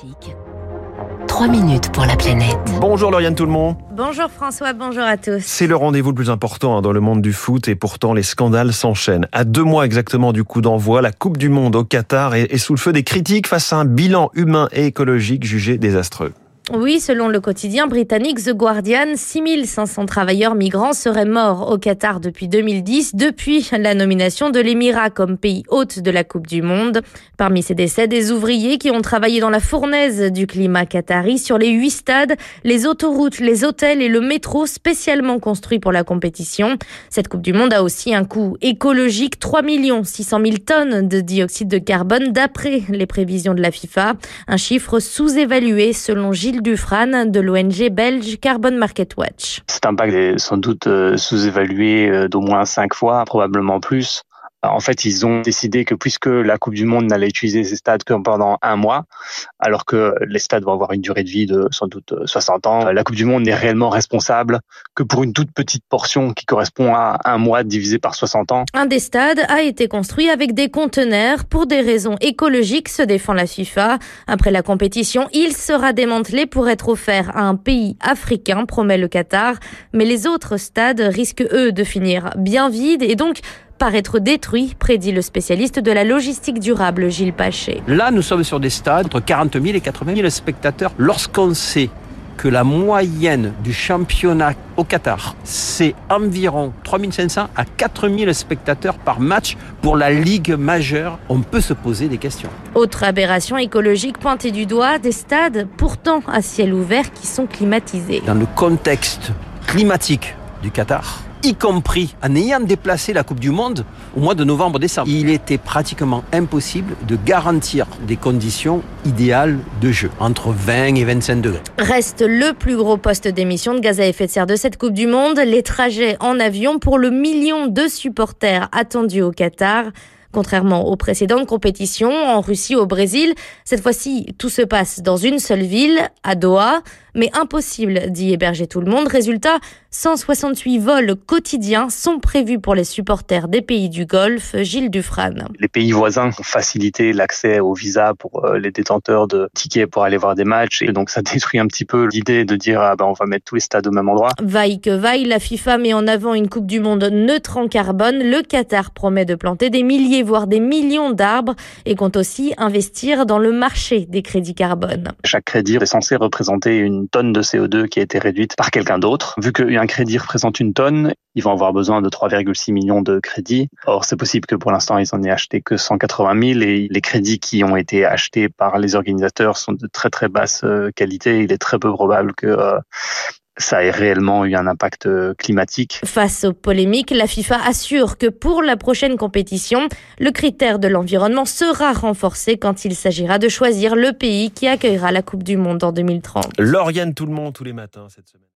Classique. 3 minutes pour la planète. Bonjour Lauriane tout le monde. Bonjour François, bonjour à tous. C'est le rendez-vous le plus important hein, dans le monde du foot et pourtant les scandales s'enchaînent. À deux mois exactement du coup d'envoi, la Coupe du Monde au Qatar est sous le feu des critiques face à un bilan humain et écologique jugé désastreux. Oui, selon le quotidien britannique The Guardian, 6500 travailleurs migrants seraient morts au Qatar depuis 2010, depuis la nomination de l'Émirat comme pays hôte de la Coupe du Monde. Parmi ces décès, des ouvriers qui ont travaillé dans la fournaise du climat qatari sur les huit stades, les autoroutes, les hôtels et le métro spécialement construits pour la compétition. Cette Coupe du Monde a aussi un coût écologique, 3 600 000 tonnes de dioxyde de carbone d'après les prévisions de la FIFA. Un chiffre sous-évalué selon Gilles Dufran de l'ONG belge Carbon Market Watch. Cet impact est sans doute euh, sous-évalué euh, d'au moins cinq fois, probablement plus. En fait, ils ont décidé que puisque la Coupe du Monde n'allait utiliser ces stades que pendant un mois, alors que les stades vont avoir une durée de vie de sans doute 60 ans, la Coupe du Monde n'est réellement responsable que pour une toute petite portion qui correspond à un mois divisé par 60 ans. Un des stades a été construit avec des conteneurs pour des raisons écologiques, se défend la FIFA. Après la compétition, il sera démantelé pour être offert à un pays africain, promet le Qatar. Mais les autres stades risquent, eux, de finir bien vides et donc par être détruit, prédit le spécialiste de la logistique durable Gilles Paché. Là, nous sommes sur des stades entre 40 000 et 80 000 spectateurs. Lorsqu'on sait que la moyenne du championnat au Qatar, c'est environ 3500 à 4000 spectateurs par match pour la Ligue majeure, on peut se poser des questions. Autre aberration écologique pointée du doigt, des stades pourtant à ciel ouvert qui sont climatisés. Dans le contexte climatique du Qatar, y compris en ayant déplacé la Coupe du Monde au mois de novembre-décembre. Il était pratiquement impossible de garantir des conditions idéales de jeu, entre 20 et 25 degrés. Reste le plus gros poste d'émission de gaz à effet de serre de cette Coupe du Monde, les trajets en avion pour le million de supporters attendus au Qatar. Contrairement aux précédentes compétitions, en Russie ou au Brésil, cette fois-ci, tout se passe dans une seule ville, à Doha, mais impossible d'y héberger tout le monde. Résultat, 168 vols quotidiens sont prévus pour les supporters des pays du Golfe. Gilles Dufran. Les pays voisins ont facilité l'accès au visa pour euh, les détenteurs de tickets pour aller voir des matchs et donc ça détruit un petit peu l'idée de dire ah ben on va mettre tous les stades au même endroit. Vaille que vaille, la FIFA met en avant une Coupe du Monde neutre en carbone. Le Qatar promet de planter des milliers voire des millions d'arbres et compte aussi investir dans le marché des crédits carbone. Chaque crédit est censé représenter une une tonne de CO2 qui a été réduite par quelqu'un d'autre. Vu qu'un crédit représente une tonne, ils vont avoir besoin de 3,6 millions de crédits. Or, c'est possible que pour l'instant, ils en aient acheté que 180 000 et les crédits qui ont été achetés par les organisateurs sont de très très basse euh, qualité. Il est très peu probable que euh, ça ait réellement eu un impact euh, climatique. Face aux polémiques, la FIFA assure que pour la prochaine compétition, le critère de l'environnement sera renforcé quand il s'agira de choisir le pays qui accueillera la Coupe du Monde en 2030. Lauriane tout le monde tous les matins cette semaine.